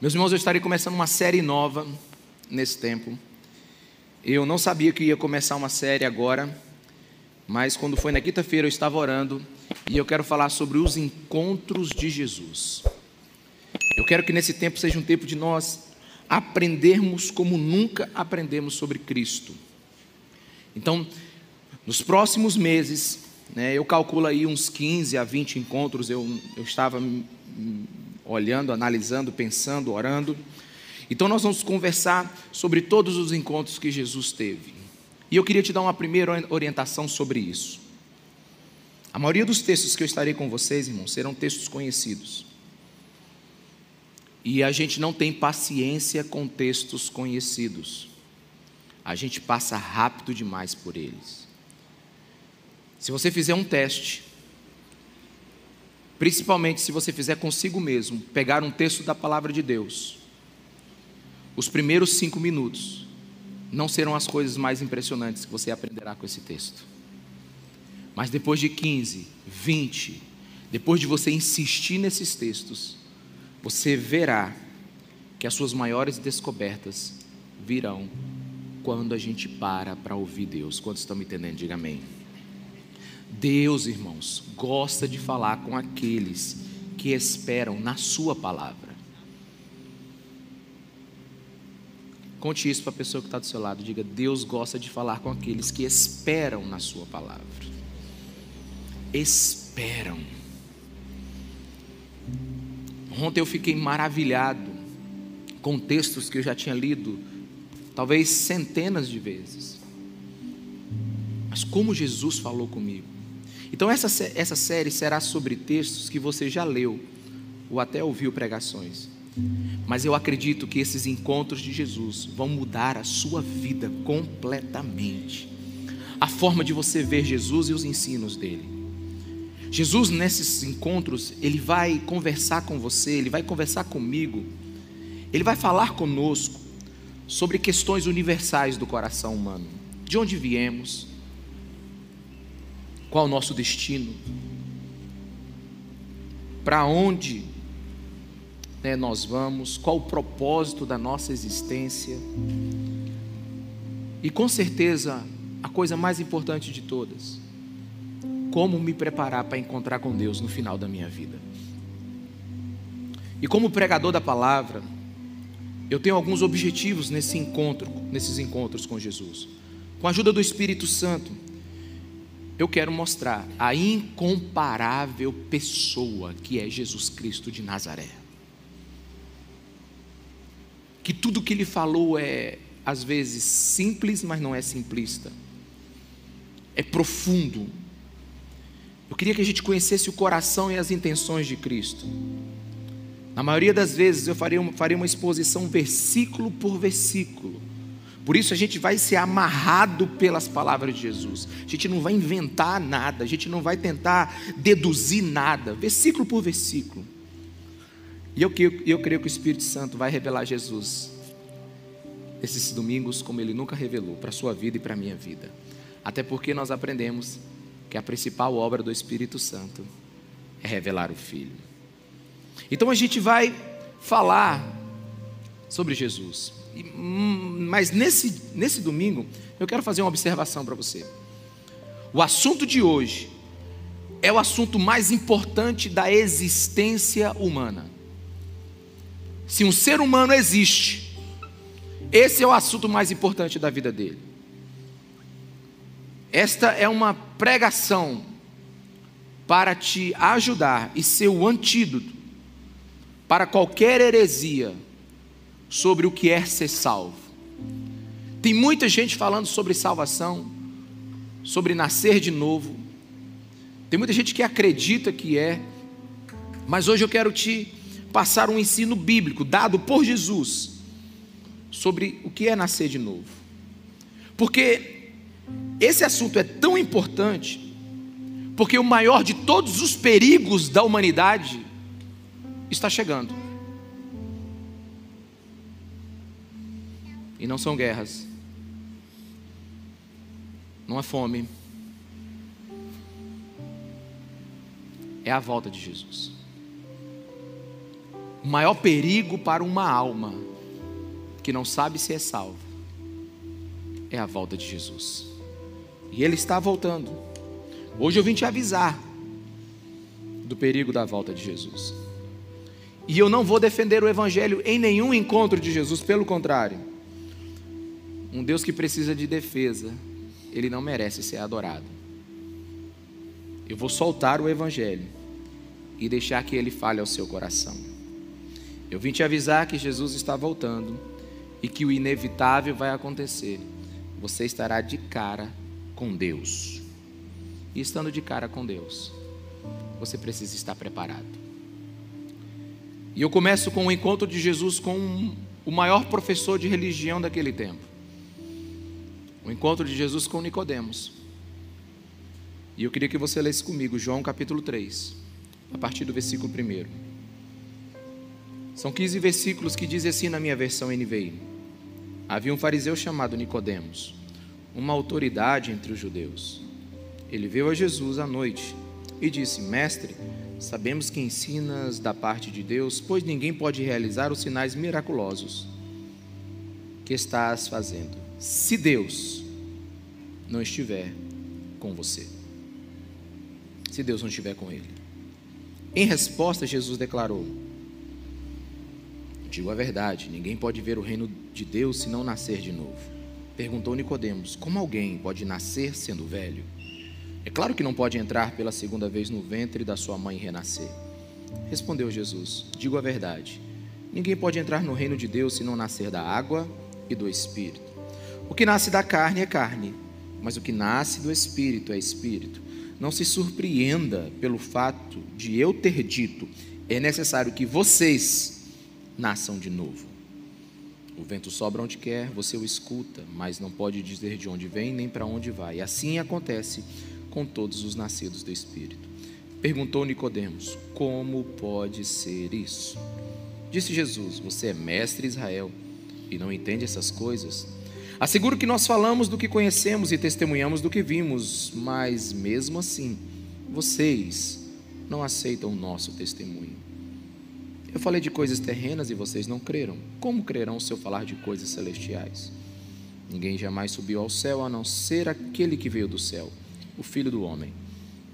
Meus irmãos, eu estarei começando uma série nova nesse tempo. Eu não sabia que ia começar uma série agora, mas quando foi na quinta-feira eu estava orando e eu quero falar sobre os encontros de Jesus. Eu quero que nesse tempo seja um tempo de nós aprendermos como nunca aprendemos sobre Cristo. Então, nos próximos meses, né, eu calculo aí uns 15 a 20 encontros, eu, eu estava olhando, analisando, pensando, orando. Então nós vamos conversar sobre todos os encontros que Jesus teve. E eu queria te dar uma primeira orientação sobre isso. A maioria dos textos que eu estarei com vocês, irmãos, serão textos conhecidos. E a gente não tem paciência com textos conhecidos. A gente passa rápido demais por eles. Se você fizer um teste Principalmente se você fizer consigo mesmo, pegar um texto da palavra de Deus. Os primeiros cinco minutos não serão as coisas mais impressionantes que você aprenderá com esse texto. Mas depois de 15, 20, depois de você insistir nesses textos, você verá que as suas maiores descobertas virão quando a gente para para ouvir Deus. Quantos estão me entendendo? Diga amém. Deus, irmãos, gosta de falar com aqueles que esperam na Sua palavra. Conte isso para a pessoa que está do seu lado. Diga: Deus gosta de falar com aqueles que esperam na Sua palavra. Esperam. Ontem eu fiquei maravilhado com textos que eu já tinha lido, talvez centenas de vezes. Mas como Jesus falou comigo. Então, essa, essa série será sobre textos que você já leu ou até ouviu pregações. Mas eu acredito que esses encontros de Jesus vão mudar a sua vida completamente. A forma de você ver Jesus e os ensinos dele. Jesus, nesses encontros, ele vai conversar com você, ele vai conversar comigo, ele vai falar conosco sobre questões universais do coração humano. De onde viemos, qual o nosso destino, para onde né, nós vamos, qual o propósito da nossa existência. E com certeza, a coisa mais importante de todas, como me preparar para encontrar com Deus no final da minha vida. E como pregador da palavra, eu tenho alguns objetivos nesse encontro, nesses encontros com Jesus. Com a ajuda do Espírito Santo, eu quero mostrar a incomparável pessoa que é Jesus Cristo de Nazaré. Que tudo que ele falou é, às vezes, simples, mas não é simplista. É profundo. Eu queria que a gente conhecesse o coração e as intenções de Cristo. Na maioria das vezes eu faria uma, uma exposição versículo por versículo por isso a gente vai ser amarrado pelas palavras de Jesus. A gente não vai inventar nada, a gente não vai tentar deduzir nada, versículo por versículo. E eu, eu creio que o Espírito Santo vai revelar Jesus esses domingos como ele nunca revelou para a sua vida e para a minha vida. Até porque nós aprendemos que a principal obra do Espírito Santo é revelar o Filho. Então a gente vai falar sobre Jesus. Hum, mas nesse, nesse domingo, eu quero fazer uma observação para você. O assunto de hoje é o assunto mais importante da existência humana. Se um ser humano existe, esse é o assunto mais importante da vida dele. Esta é uma pregação para te ajudar e ser o antídoto para qualquer heresia sobre o que é ser salvo. Tem muita gente falando sobre salvação, sobre nascer de novo. Tem muita gente que acredita que é, mas hoje eu quero te passar um ensino bíblico dado por Jesus sobre o que é nascer de novo. Porque esse assunto é tão importante, porque o maior de todos os perigos da humanidade está chegando. E não são guerras. Não é fome. É a volta de Jesus. O maior perigo para uma alma que não sabe se é salva é a volta de Jesus. E Ele está voltando. Hoje eu vim te avisar do perigo da volta de Jesus. E eu não vou defender o Evangelho em nenhum encontro de Jesus, pelo contrário. Um Deus que precisa de defesa, ele não merece ser adorado. Eu vou soltar o Evangelho e deixar que ele fale ao seu coração. Eu vim te avisar que Jesus está voltando e que o inevitável vai acontecer. Você estará de cara com Deus. E estando de cara com Deus, você precisa estar preparado. E eu começo com o encontro de Jesus com o maior professor de religião daquele tempo. O encontro de Jesus com Nicodemos. E eu queria que você lesse comigo João capítulo 3, a partir do versículo 1. São 15 versículos que dizem assim na minha versão NVI. Havia um fariseu chamado Nicodemos, uma autoridade entre os judeus. Ele veio a Jesus à noite e disse: Mestre, sabemos que ensinas da parte de Deus, pois ninguém pode realizar os sinais miraculosos que estás fazendo, se Deus não estiver com você. Se Deus não estiver com ele. Em resposta, Jesus declarou: Digo a verdade, ninguém pode ver o reino de Deus se não nascer de novo. Perguntou Nicodemos: Como alguém pode nascer sendo velho? É claro que não pode entrar pela segunda vez no ventre da sua mãe e renascer. Respondeu Jesus: Digo a verdade. Ninguém pode entrar no reino de Deus se não nascer da água e do espírito. O que nasce da carne é carne, mas o que nasce do espírito é espírito. Não se surpreenda pelo fato de eu ter dito: é necessário que vocês nasçam de novo. O vento sobra onde quer, você o escuta, mas não pode dizer de onde vem nem para onde vai. E assim acontece com todos os nascidos do Espírito. Perguntou Nicodemos: Como pode ser isso? Disse Jesus: Você é mestre Israel e não entende essas coisas? Asseguro que nós falamos do que conhecemos e testemunhamos do que vimos, mas mesmo assim, vocês não aceitam o nosso testemunho. Eu falei de coisas terrenas e vocês não creram. Como crerão se eu falar de coisas celestiais? Ninguém jamais subiu ao céu a não ser aquele que veio do céu o filho do homem.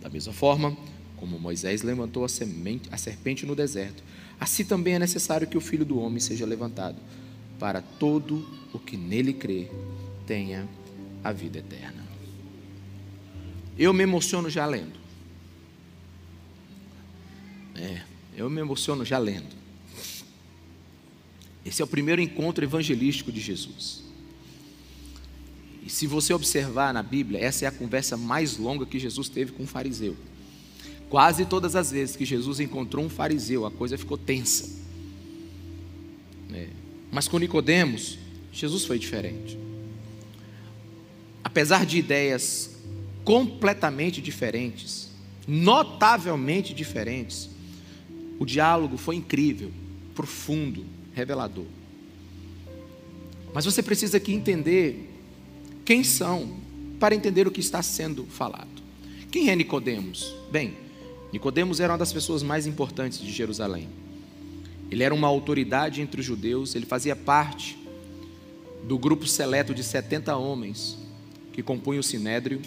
Da mesma forma, como Moisés levantou a, semente, a serpente no deserto, assim também é necessário que o filho do homem seja levantado, para todo o que nele crê tenha a vida eterna. Eu me emociono já lendo. É, eu me emociono já lendo. Esse é o primeiro encontro evangelístico de Jesus. E se você observar na Bíblia, essa é a conversa mais longa que Jesus teve com um fariseu. Quase todas as vezes que Jesus encontrou um fariseu, a coisa ficou tensa. Mas com Nicodemos, Jesus foi diferente. Apesar de ideias completamente diferentes, notavelmente diferentes, o diálogo foi incrível, profundo, revelador. Mas você precisa aqui entender quem são para entender o que está sendo falado. Quem é Nicodemos? Bem, Nicodemos era uma das pessoas mais importantes de Jerusalém. Ele era uma autoridade entre os judeus, ele fazia parte do grupo seleto de 70 homens que compunham o Sinédrio,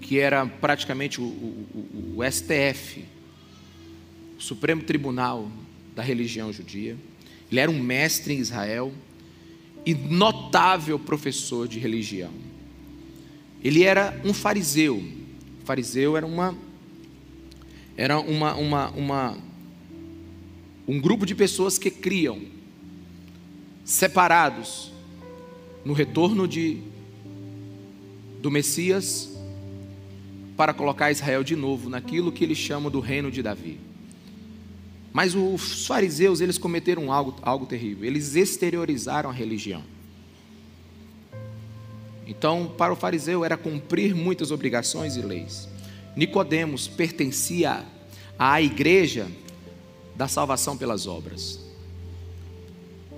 que era praticamente o, o, o, STF, o Supremo Tribunal da religião judia. Ele era um mestre em Israel, e notável professor de religião. Ele era um fariseu. O fariseu era uma era uma, uma, uma um grupo de pessoas que criam separados no retorno de do Messias para colocar Israel de novo naquilo que eles chamam do reino de Davi. Mas os fariseus, eles cometeram algo, algo terrível. Eles exteriorizaram a religião. Então, para o fariseu era cumprir muitas obrigações e leis. Nicodemos pertencia à igreja da salvação pelas obras.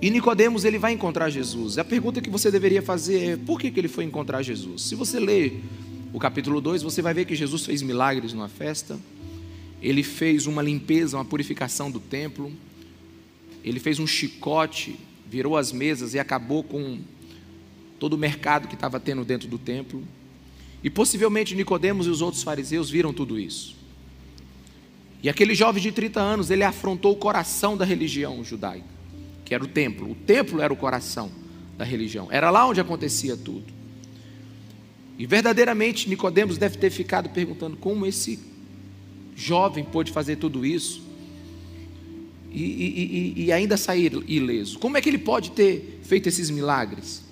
E Nicodemos ele vai encontrar Jesus. A pergunta que você deveria fazer é: por que, que ele foi encontrar Jesus? Se você ler o capítulo 2, você vai ver que Jesus fez milagres numa festa ele fez uma limpeza, uma purificação do templo, ele fez um chicote, virou as mesas e acabou com todo o mercado que estava tendo dentro do templo. E possivelmente Nicodemos e os outros fariseus viram tudo isso. E aquele jovem de 30 anos, ele afrontou o coração da religião judaica, que era o templo. O templo era o coração da religião. Era lá onde acontecia tudo. E verdadeiramente Nicodemos deve ter ficado perguntando como esse jovem pôde fazer tudo isso e, e, e, e ainda sair ileso. Como é que ele pode ter feito esses milagres?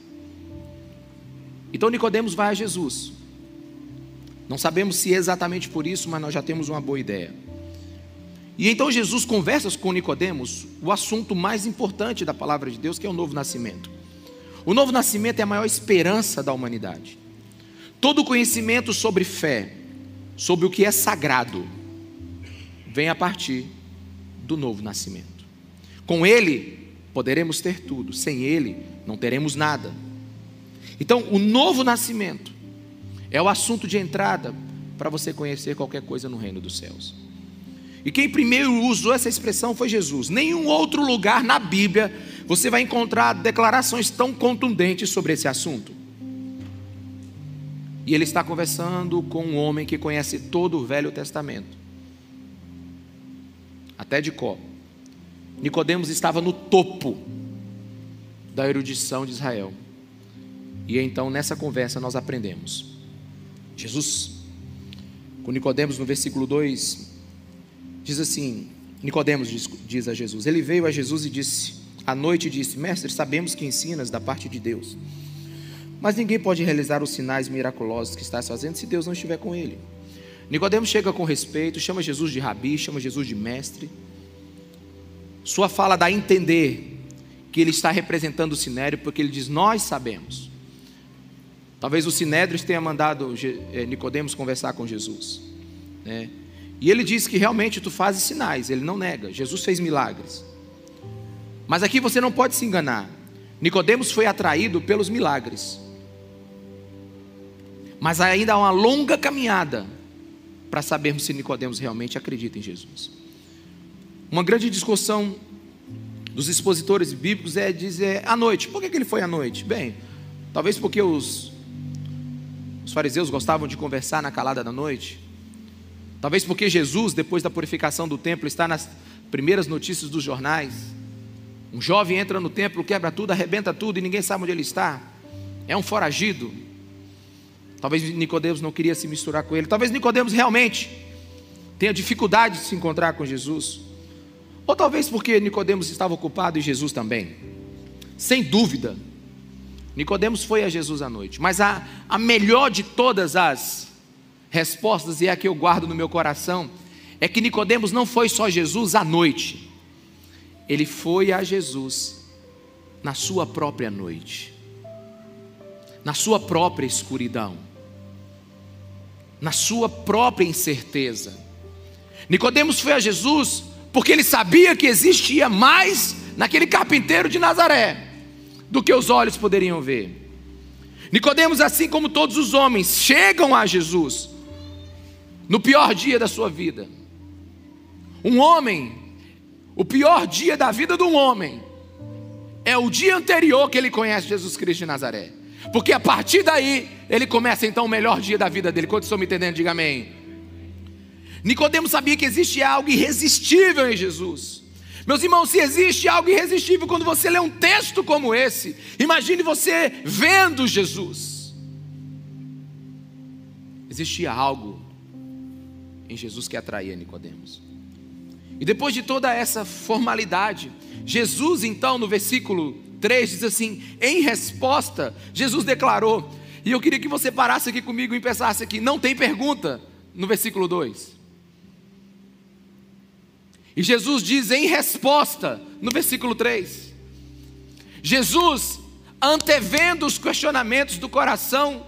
Então Nicodemos vai a Jesus. Não sabemos se é exatamente por isso, mas nós já temos uma boa ideia. E então Jesus conversa com Nicodemos o assunto mais importante da palavra de Deus, que é o novo nascimento. O novo nascimento é a maior esperança da humanidade. Todo conhecimento sobre fé, sobre o que é sagrado, vem a partir do novo nascimento. Com ele poderemos ter tudo, sem ele não teremos nada. Então, o novo nascimento é o assunto de entrada para você conhecer qualquer coisa no reino dos céus. E quem primeiro usou essa expressão foi Jesus. Nenhum outro lugar na Bíblia você vai encontrar declarações tão contundentes sobre esse assunto. E ele está conversando com um homem que conhece todo o Velho Testamento, até de có. Nicodemos estava no topo da erudição de Israel. E então nessa conversa nós aprendemos. Jesus, com Nicodemos no versículo 2, diz assim: Nicodemos diz, diz a Jesus. Ele veio a Jesus e disse: à noite disse: Mestre, sabemos que ensinas da parte de Deus. Mas ninguém pode realizar os sinais miraculosos que estás fazendo se Deus não estiver com ele. Nicodemos chega com respeito, chama Jesus de rabi, chama Jesus de mestre. Sua fala dá a entender que ele está representando o sinédrio, porque ele diz: Nós sabemos. Talvez o Sinédrio tenha mandado eh, Nicodemos conversar com Jesus. Né? E ele diz que realmente tu fazes sinais, ele não nega. Jesus fez milagres. Mas aqui você não pode se enganar. Nicodemos foi atraído pelos milagres. Mas ainda há uma longa caminhada para sabermos se Nicodemos realmente acredita em Jesus. Uma grande discussão dos expositores bíblicos é dizer à noite. Por que, que ele foi à noite? Bem, talvez porque os os fariseus gostavam de conversar na calada da noite. Talvez porque Jesus, depois da purificação do templo, está nas primeiras notícias dos jornais. Um jovem entra no templo, quebra tudo, arrebenta tudo e ninguém sabe onde ele está. É um foragido. Talvez Nicodemos não queria se misturar com ele. Talvez Nicodemos realmente tenha dificuldade de se encontrar com Jesus. Ou talvez porque Nicodemos estava ocupado e Jesus também. Sem dúvida, Nicodemos foi a Jesus à noite, mas a, a melhor de todas as respostas, e é a que eu guardo no meu coração, é que Nicodemos não foi só Jesus à noite, ele foi a Jesus na sua própria noite, na sua própria escuridão, na sua própria incerteza. Nicodemos foi a Jesus porque ele sabia que existia mais naquele carpinteiro de Nazaré do que os olhos poderiam ver. Nicodemos, assim como todos os homens, chegam a Jesus no pior dia da sua vida. Um homem, o pior dia da vida de um homem é o dia anterior que ele conhece Jesus Cristo de Nazaré. Porque a partir daí ele começa então o melhor dia da vida dele. Quando estão me entendendo, diga amém. Nicodemos sabia que existia algo irresistível em Jesus. Meus irmãos, se existe algo irresistível quando você lê um texto como esse, imagine você vendo Jesus. Existia algo em Jesus que atraía Nicodemos. E depois de toda essa formalidade, Jesus então no versículo 3 diz assim: em resposta, Jesus declarou, e eu queria que você parasse aqui comigo e pensasse aqui, não tem pergunta no versículo 2. E Jesus diz em resposta, no versículo 3: Jesus, antevendo os questionamentos do coração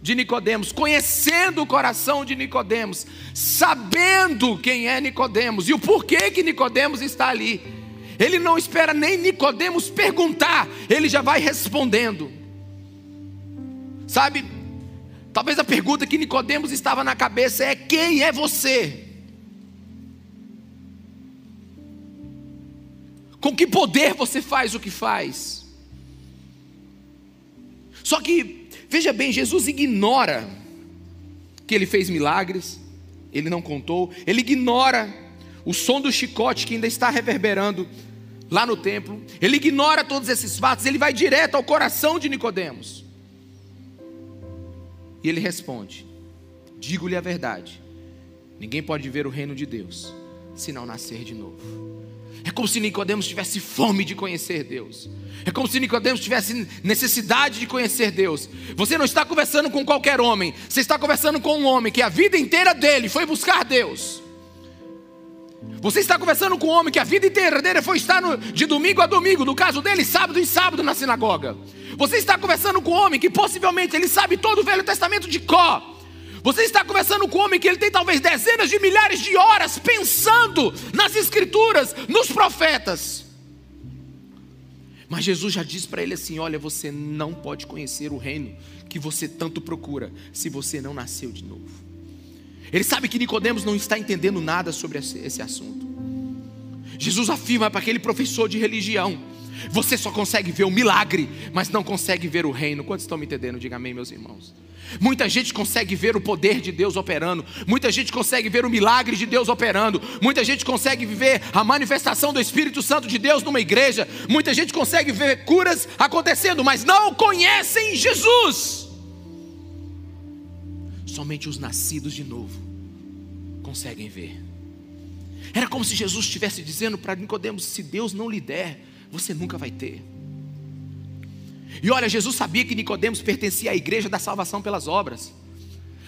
de Nicodemos, conhecendo o coração de Nicodemos, sabendo quem é Nicodemos e o porquê que Nicodemos está ali. Ele não espera nem Nicodemos perguntar, ele já vai respondendo. Sabe? Talvez a pergunta que Nicodemos estava na cabeça é quem é você? Com que poder você faz o que faz? Só que veja bem, Jesus ignora que ele fez milagres, ele não contou, ele ignora o som do chicote que ainda está reverberando lá no templo, ele ignora todos esses fatos, ele vai direto ao coração de Nicodemos. E ele responde: Digo-lhe a verdade. Ninguém pode ver o reino de Deus se não nascer de novo. É como se Nicodemos tivesse fome de conhecer Deus. É como se Nicodemos tivesse necessidade de conhecer Deus. Você não está conversando com qualquer homem, você está conversando com um homem que a vida inteira dele foi buscar Deus. Você está conversando com um homem que a vida inteira dele foi estar no, de domingo a domingo, no caso dele, sábado e sábado na sinagoga. Você está conversando com um homem que possivelmente ele sabe todo o Velho Testamento de có. Você está conversando com um homem que ele tem talvez dezenas de milhares de horas pensando nas escrituras, nos profetas. Mas Jesus já disse para ele assim: Olha, você não pode conhecer o reino que você tanto procura se você não nasceu de novo. Ele sabe que Nicodemos não está entendendo nada sobre esse assunto. Jesus afirma para aquele professor de religião: Você só consegue ver o milagre, mas não consegue ver o reino. Quantos estão me entendendo? Diga amém, meus irmãos. Muita gente consegue ver o poder de Deus operando, muita gente consegue ver o milagre de Deus operando, muita gente consegue viver a manifestação do Espírito Santo de Deus numa igreja, muita gente consegue ver curas acontecendo, mas não conhecem Jesus. Somente os nascidos de novo conseguem ver. Era como se Jesus estivesse dizendo para Nicodemos: se Deus não lhe der, você nunca vai ter. E olha, Jesus sabia que Nicodemos pertencia à igreja da salvação pelas obras.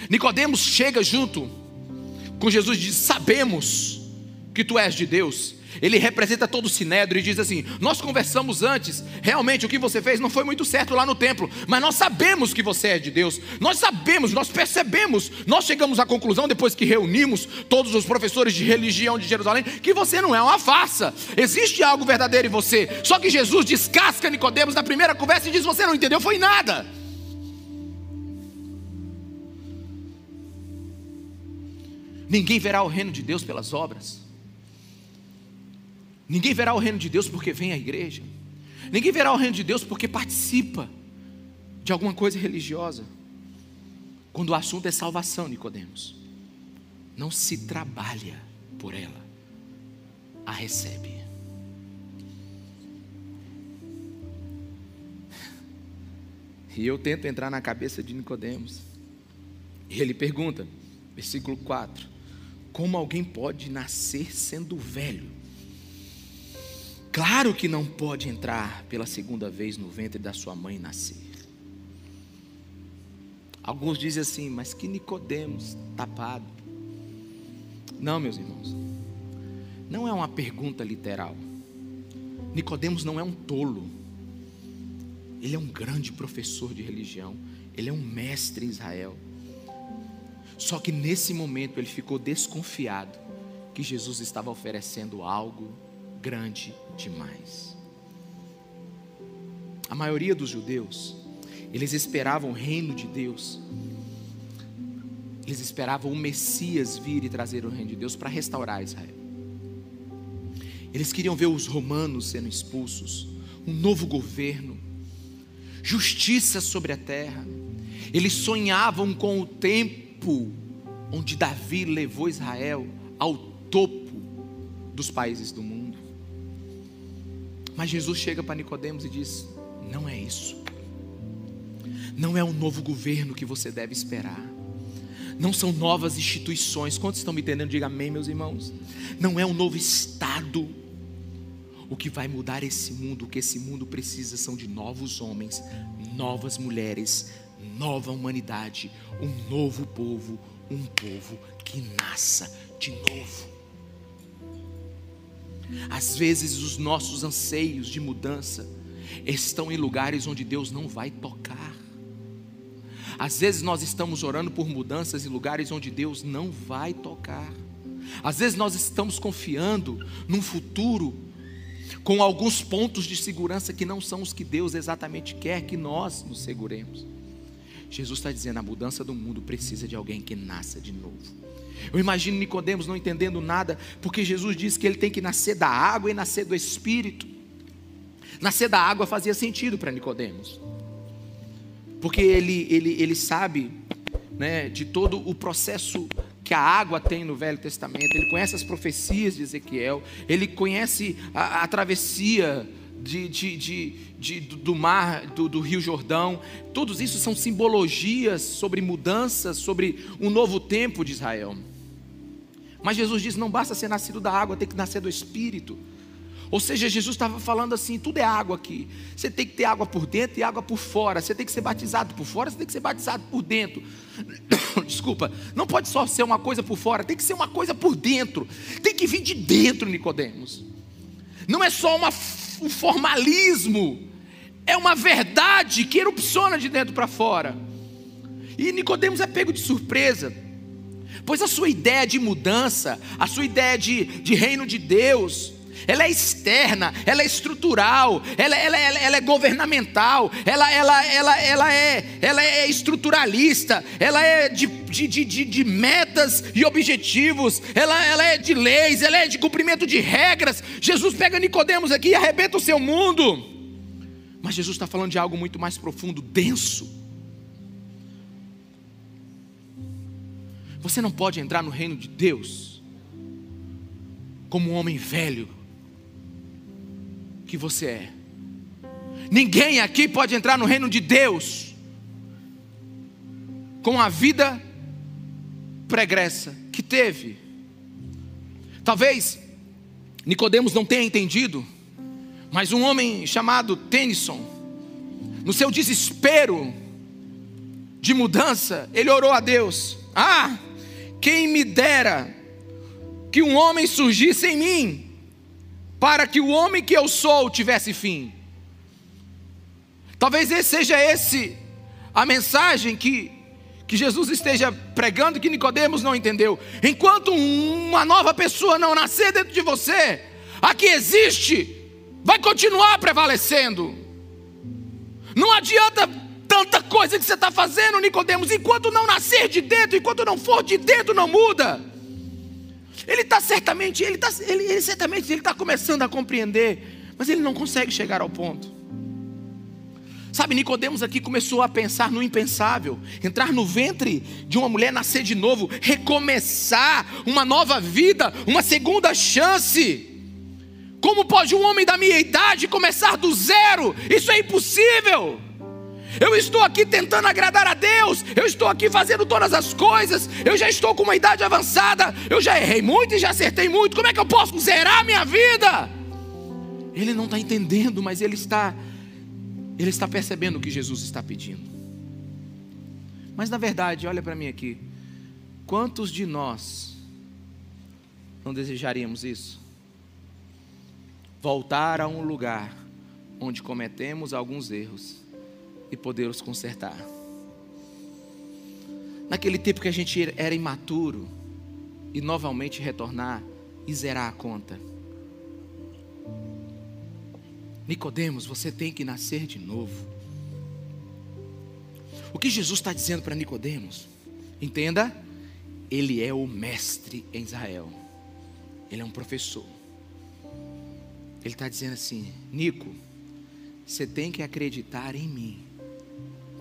Nicodemos chega junto com Jesus e diz: Sabemos que tu és de Deus. Ele representa todo o sinédrio e diz assim: Nós conversamos antes, realmente o que você fez não foi muito certo lá no templo, mas nós sabemos que você é de Deus, nós sabemos, nós percebemos, nós chegamos à conclusão, depois que reunimos todos os professores de religião de Jerusalém, que você não é uma farsa, existe algo verdadeiro em você. Só que Jesus descasca Nicodemos na primeira conversa e diz: Você não entendeu, foi nada. Ninguém verá o reino de Deus pelas obras. Ninguém verá o reino de Deus porque vem à igreja. Ninguém verá o reino de Deus porque participa de alguma coisa religiosa. Quando o assunto é salvação, Nicodemos, não se trabalha por ela, a recebe. E eu tento entrar na cabeça de Nicodemos. E ele pergunta, versículo 4: Como alguém pode nascer sendo velho? Claro que não pode entrar pela segunda vez no ventre da sua mãe nascer. Alguns dizem assim, mas que Nicodemos tapado. Não, meus irmãos. Não é uma pergunta literal. Nicodemos não é um tolo. Ele é um grande professor de religião. Ele é um mestre em Israel. Só que nesse momento ele ficou desconfiado que Jesus estava oferecendo algo grande demais. A maioria dos judeus, eles esperavam o reino de Deus. Eles esperavam o Messias vir e trazer o reino de Deus para restaurar Israel. Eles queriam ver os romanos sendo expulsos, um novo governo, justiça sobre a terra. Eles sonhavam com o tempo onde Davi levou Israel ao topo dos países do mundo. Mas Jesus chega para Nicodemos e diz: "Não é isso. Não é um novo governo que você deve esperar. Não são novas instituições. Quantos estão me entendendo? Diga amém, meus irmãos. Não é um novo estado. O que vai mudar esse mundo, o que esse mundo precisa são de novos homens, novas mulheres, nova humanidade, um novo povo, um povo que nasça de novo. Às vezes os nossos anseios de mudança estão em lugares onde Deus não vai tocar. Às vezes nós estamos orando por mudanças em lugares onde Deus não vai tocar. Às vezes nós estamos confiando num futuro com alguns pontos de segurança que não são os que Deus exatamente quer que nós nos seguremos. Jesus está dizendo: a mudança do mundo precisa de alguém que nasça de novo. Eu imagino Nicodemos não entendendo nada, porque Jesus disse que ele tem que nascer da água e nascer do Espírito. Nascer da água fazia sentido para Nicodemos. Porque ele, ele, ele sabe né, de todo o processo que a água tem no Velho Testamento, ele conhece as profecias de Ezequiel, ele conhece a, a travessia de, de, de, de, do mar, do, do Rio Jordão, todos isso são simbologias sobre mudanças, sobre um novo tempo de Israel. Mas Jesus diz: não basta ser nascido da água, tem que nascer do Espírito. Ou seja, Jesus estava falando assim: tudo é água aqui. Você tem que ter água por dentro e água por fora. Você tem que ser batizado por fora, você tem que ser batizado por dentro. Desculpa, não pode só ser uma coisa por fora, tem que ser uma coisa por dentro. Tem que vir de dentro, Nicodemos. Não é só uma, um formalismo, é uma verdade que erupciona de dentro para fora. E Nicodemos é pego de surpresa. Pois a sua ideia de mudança, a sua ideia de, de reino de Deus, ela é externa, ela é estrutural, ela, ela, ela, ela é governamental, ela, ela, ela, ela, é, ela é estruturalista, ela é de, de, de, de metas e objetivos, ela, ela é de leis, ela é de cumprimento de regras. Jesus pega Nicodemos aqui e arrebenta o seu mundo. Mas Jesus está falando de algo muito mais profundo, denso. Você não pode entrar no reino de Deus como um homem velho que você é. Ninguém aqui pode entrar no reino de Deus com a vida pregressa que teve. Talvez Nicodemos não tenha entendido, mas um homem chamado Tennyson, no seu desespero de mudança, ele orou a Deus: Ah, quem me dera que um homem surgisse em mim para que o homem que eu sou tivesse fim. Talvez esse seja esse a mensagem que, que Jesus esteja pregando que Nicodemos não entendeu. Enquanto uma nova pessoa não nascer dentro de você, a que existe vai continuar prevalecendo. Não adianta tanta coisa que você está fazendo, Nicodemos, enquanto não nascer de dentro, enquanto não for de dentro, não muda. Ele está certamente, ele, tá, ele, ele certamente ele está começando a compreender, mas ele não consegue chegar ao ponto. Sabe, Nicodemos aqui começou a pensar no impensável, entrar no ventre de uma mulher, nascer de novo, recomeçar uma nova vida, uma segunda chance. Como pode um homem da minha idade começar do zero? Isso é impossível. Eu estou aqui tentando agradar a Deus, eu estou aqui fazendo todas as coisas, eu já estou com uma idade avançada, eu já errei muito e já acertei muito, como é que eu posso zerar a minha vida? Ele não está entendendo, mas ele está, ele está percebendo o que Jesus está pedindo. Mas na verdade, olha para mim aqui, quantos de nós não desejaríamos isso? Voltar a um lugar onde cometemos alguns erros e poder os consertar. Naquele tempo que a gente era imaturo e novamente retornar e zerar a conta. Nicodemos, você tem que nascer de novo. O que Jesus está dizendo para Nicodemos? Entenda, ele é o mestre em Israel. Ele é um professor. Ele está dizendo assim, Nico, você tem que acreditar em mim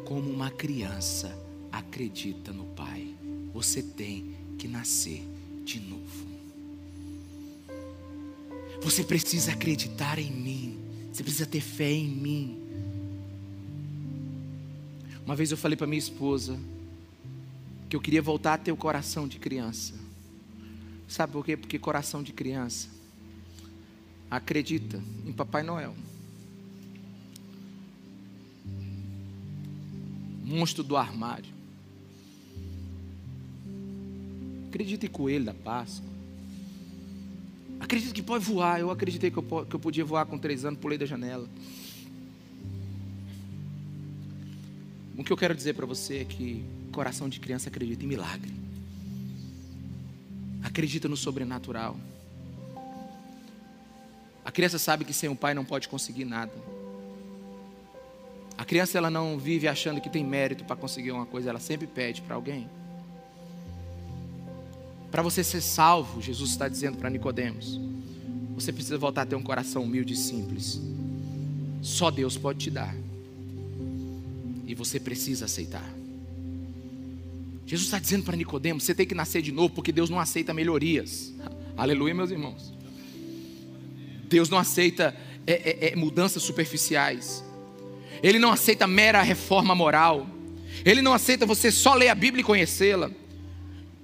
como uma criança acredita no Pai. Você tem que nascer de novo. Você precisa acreditar em mim. Você precisa ter fé em mim. Uma vez eu falei para minha esposa que eu queria voltar a ter o coração de criança. Sabe por quê? Porque coração de criança acredita em Papai Noel. Monstro do armário. Acredita em coelho da Páscoa. Acredita que pode voar. Eu acreditei que eu, que eu podia voar com três anos, pulei da janela. O que eu quero dizer para você é que coração de criança acredita em milagre. Acredita no sobrenatural. A criança sabe que sem o pai não pode conseguir nada. A criança ela não vive achando que tem mérito para conseguir uma coisa, ela sempre pede para alguém. Para você ser salvo, Jesus está dizendo para Nicodemos, você precisa voltar a ter um coração humilde e simples. Só Deus pode te dar. E você precisa aceitar. Jesus está dizendo para Nicodemos, você tem que nascer de novo, porque Deus não aceita melhorias. Aleluia, meus irmãos. Deus não aceita é, é, é, mudanças superficiais. Ele não aceita mera reforma moral. Ele não aceita você só ler a Bíblia e conhecê-la.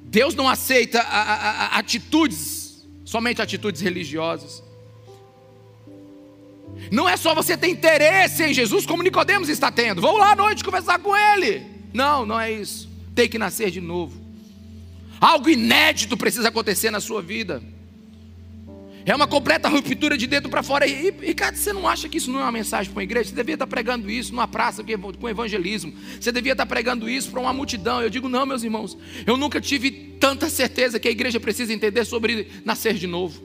Deus não aceita a, a, a, atitudes, somente atitudes religiosas. Não é só você ter interesse em Jesus, como Nicodemos está tendo. Vamos lá à noite conversar com ele. Não, não é isso. Tem que nascer de novo. Algo inédito precisa acontecer na sua vida. É uma completa ruptura de dentro para fora. E, Ricardo, você não acha que isso não é uma mensagem para uma igreja? Você devia estar pregando isso numa praça com evangelismo. Você devia estar pregando isso para uma multidão. Eu digo, não, meus irmãos. Eu nunca tive tanta certeza que a igreja precisa entender sobre nascer de novo.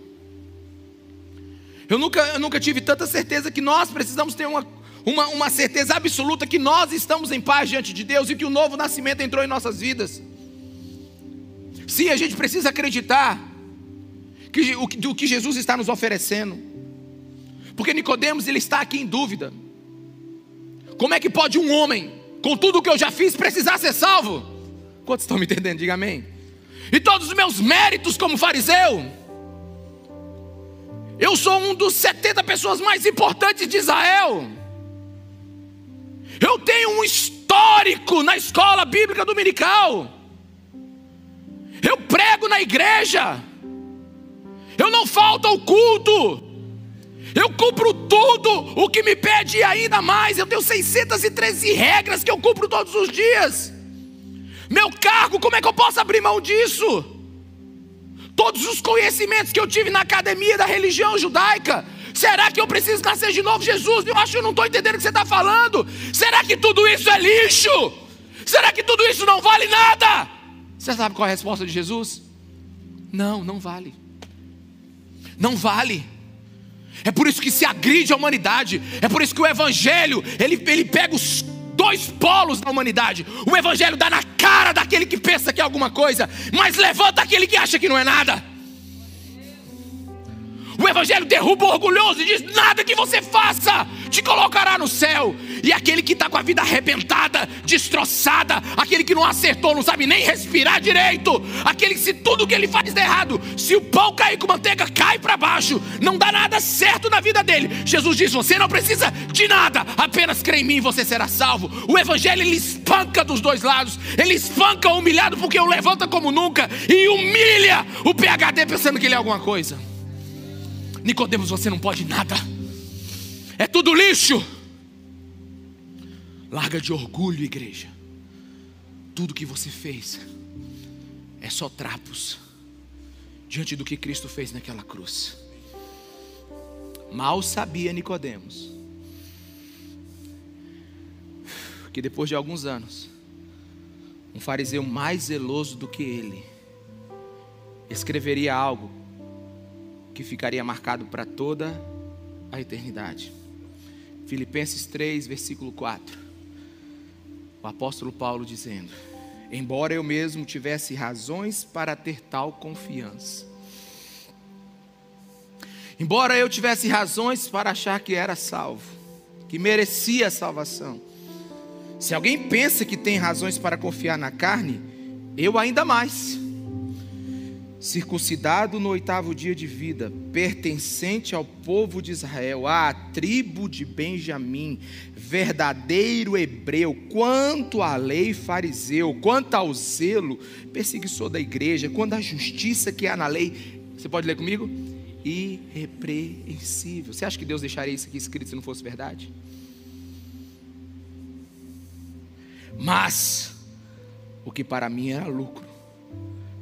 Eu nunca, eu nunca tive tanta certeza que nós precisamos ter uma, uma, uma certeza absoluta que nós estamos em paz diante de Deus e que o novo nascimento entrou em nossas vidas. Sim, a gente precisa acreditar do que Jesus está nos oferecendo. Porque Nicodemos ele está aqui em dúvida. Como é que pode um homem, com tudo o que eu já fiz, precisar ser salvo? Quantos estão me entendendo? Diga amém. E todos os meus méritos como fariseu. Eu sou um dos 70 pessoas mais importantes de Israel. Eu tenho um histórico na escola bíblica dominical. Eu prego na igreja eu não falto ao culto, eu cumpro tudo o que me pede ainda mais. Eu tenho 613 regras que eu cumpro todos os dias. Meu cargo, como é que eu posso abrir mão disso? Todos os conhecimentos que eu tive na academia da religião judaica. Será que eu preciso nascer de novo, Jesus? Eu acho que eu não estou entendendo o que você está falando. Será que tudo isso é lixo? Será que tudo isso não vale nada? Você sabe qual é a resposta de Jesus? Não, não vale não vale. É por isso que se agride a humanidade. É por isso que o Evangelho ele, ele pega os dois polos da humanidade. O Evangelho dá na cara daquele que pensa que é alguma coisa, mas levanta aquele que acha que não é nada. O Evangelho derruba o orgulhoso e diz: nada que você faça te colocará no céu. E aquele que está com a vida arrebentada, destroçada, aquele que não acertou, não sabe nem respirar direito, aquele que se tudo que ele faz der errado, se o pão cair com manteiga, cai para baixo, não dá nada certo na vida dele. Jesus diz: você não precisa de nada, apenas crê em mim e você será salvo. O Evangelho ele espanca dos dois lados, ele espanca o humilhado porque o levanta como nunca e humilha o PHD pensando que ele é alguma coisa. Nicodemos, você não pode nada. É tudo lixo. Larga de orgulho, igreja. Tudo que você fez é só trapos diante do que Cristo fez naquela cruz. Mal sabia Nicodemos que depois de alguns anos, um fariseu mais zeloso do que ele escreveria algo que ficaria marcado para toda a eternidade. Filipenses 3, versículo 4. O apóstolo Paulo dizendo: Embora eu mesmo tivesse razões para ter tal confiança, embora eu tivesse razões para achar que era salvo, que merecia a salvação, se alguém pensa que tem razões para confiar na carne, eu ainda mais circuncidado no oitavo dia de vida, pertencente ao povo de Israel, à tribo de Benjamim, verdadeiro hebreu, quanto à lei fariseu, quanto ao zelo, perseguiçor da igreja, quanto à justiça que há na lei, você pode ler comigo? Irrepreensível. Você acha que Deus deixaria isso aqui escrito se não fosse verdade? Mas, o que para mim era lucro,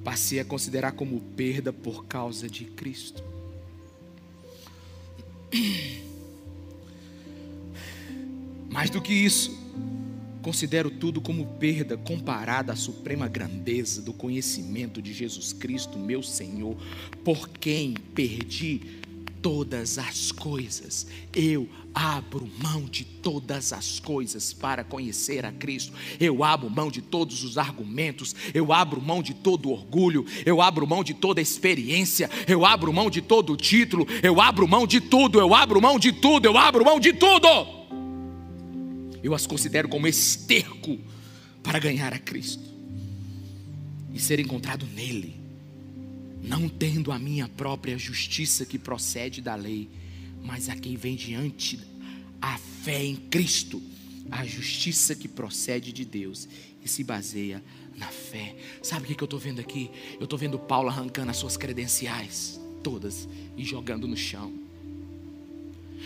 passei a considerar como perda por causa de Cristo. Mais do que isso, considero tudo como perda comparada à suprema grandeza do conhecimento de Jesus Cristo, meu Senhor, por quem perdi todas as coisas. Eu abro mão de todas as coisas para conhecer a Cristo. Eu abro mão de todos os argumentos. Eu abro mão de todo orgulho. Eu abro mão de toda experiência. Eu abro mão de todo título. Eu abro mão de tudo. Eu abro mão de tudo. Eu abro mão de tudo. Eu as considero como esterco para ganhar a Cristo e ser encontrado nele não tendo a minha própria justiça que procede da lei, mas a quem vem diante a fé em Cristo, a justiça que procede de Deus e se baseia na fé. Sabe o que eu estou vendo aqui? Eu estou vendo Paulo arrancando as suas credenciais, todas, e jogando no chão.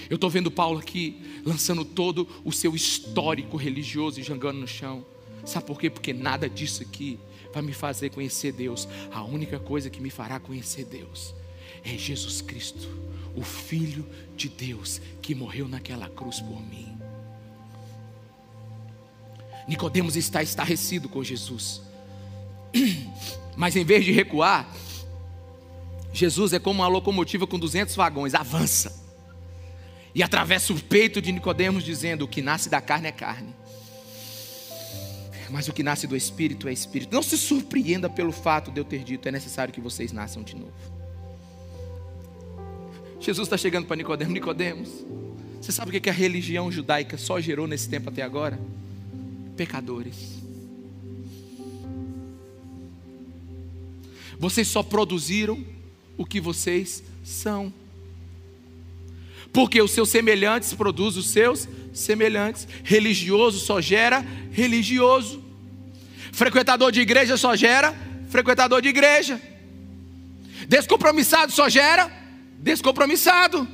Eu estou vendo Paulo aqui lançando todo o seu histórico religioso e jogando no chão. Sabe por quê? Porque nada disso aqui vai me fazer conhecer Deus. A única coisa que me fará conhecer Deus é Jesus Cristo, o Filho de Deus que morreu naquela cruz por mim. Nicodemos está estarrecido com Jesus. Mas em vez de recuar, Jesus é como uma locomotiva com 200 vagões, avança. E atravessa o peito de Nicodemos dizendo: "O que nasce da carne é carne, mas o que nasce do Espírito é Espírito. Não se surpreenda pelo fato de eu ter dito: é necessário que vocês nasçam de novo. Jesus está chegando para Nicodemos. Nicodemos, você sabe o que a religião judaica só gerou nesse tempo até agora? Pecadores. Vocês só produziram o que vocês são. Porque os seus semelhantes produzem os seus semelhantes. Religioso só gera religioso. Frequentador de igreja só gera frequentador de igreja. Descompromissado só gera descompromissado.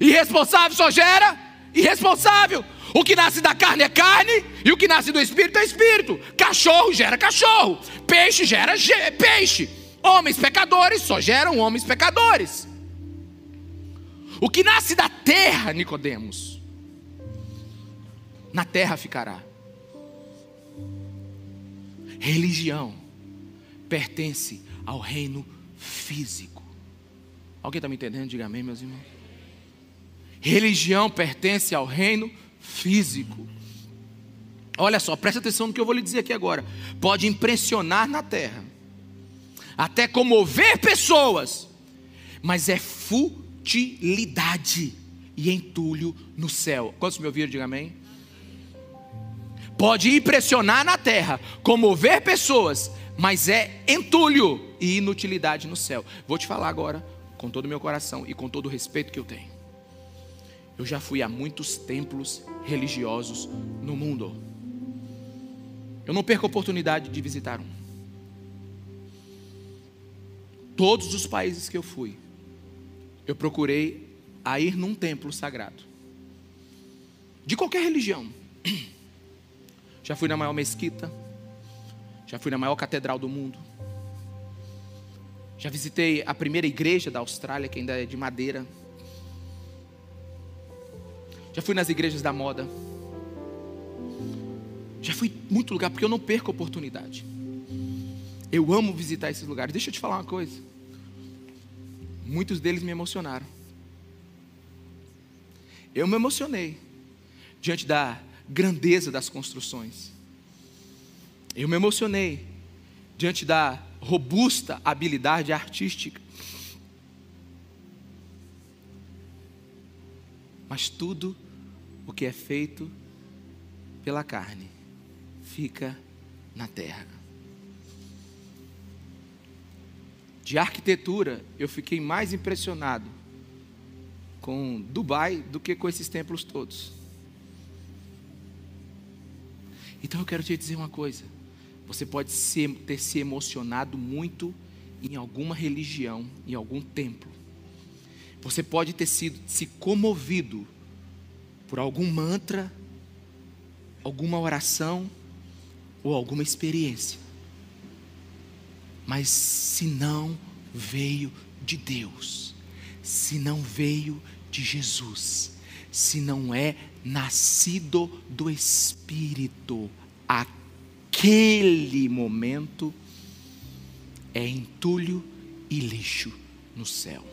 Irresponsável só gera irresponsável. O que nasce da carne é carne e o que nasce do espírito é espírito. Cachorro gera cachorro, peixe gera peixe. Homens pecadores só geram homens pecadores. O que nasce da terra, Nicodemos, na terra ficará. Religião pertence ao reino físico. Alguém está me entendendo? Diga amém, meus irmãos. Religião pertence ao reino físico. Olha só, presta atenção no que eu vou lhe dizer aqui agora. Pode impressionar na terra, até comover pessoas, mas é futilidade e entulho no céu. Quantos me ouviram? Diga amém pode impressionar na terra, comover pessoas, mas é entulho e inutilidade no céu. Vou te falar agora, com todo o meu coração e com todo o respeito que eu tenho. Eu já fui a muitos templos religiosos no mundo. Eu não perco a oportunidade de visitar um. Todos os países que eu fui, eu procurei a ir num templo sagrado. De qualquer religião. Já fui na maior mesquita. Já fui na maior catedral do mundo. Já visitei a primeira igreja da Austrália, que ainda é de madeira. Já fui nas igrejas da moda. Já fui muito lugar, porque eu não perco a oportunidade. Eu amo visitar esses lugares. Deixa eu te falar uma coisa. Muitos deles me emocionaram. Eu me emocionei diante da grandeza das construções. Eu me emocionei diante da robusta habilidade artística. Mas tudo o que é feito pela carne fica na terra. De arquitetura, eu fiquei mais impressionado com Dubai do que com esses templos todos. Então eu quero te dizer uma coisa: você pode ser, ter se emocionado muito em alguma religião, em algum templo. Você pode ter sido se comovido por algum mantra, alguma oração ou alguma experiência. Mas se não veio de Deus, se não veio de Jesus, se não é nascido do Espírito. Aquele momento é entulho e lixo no céu.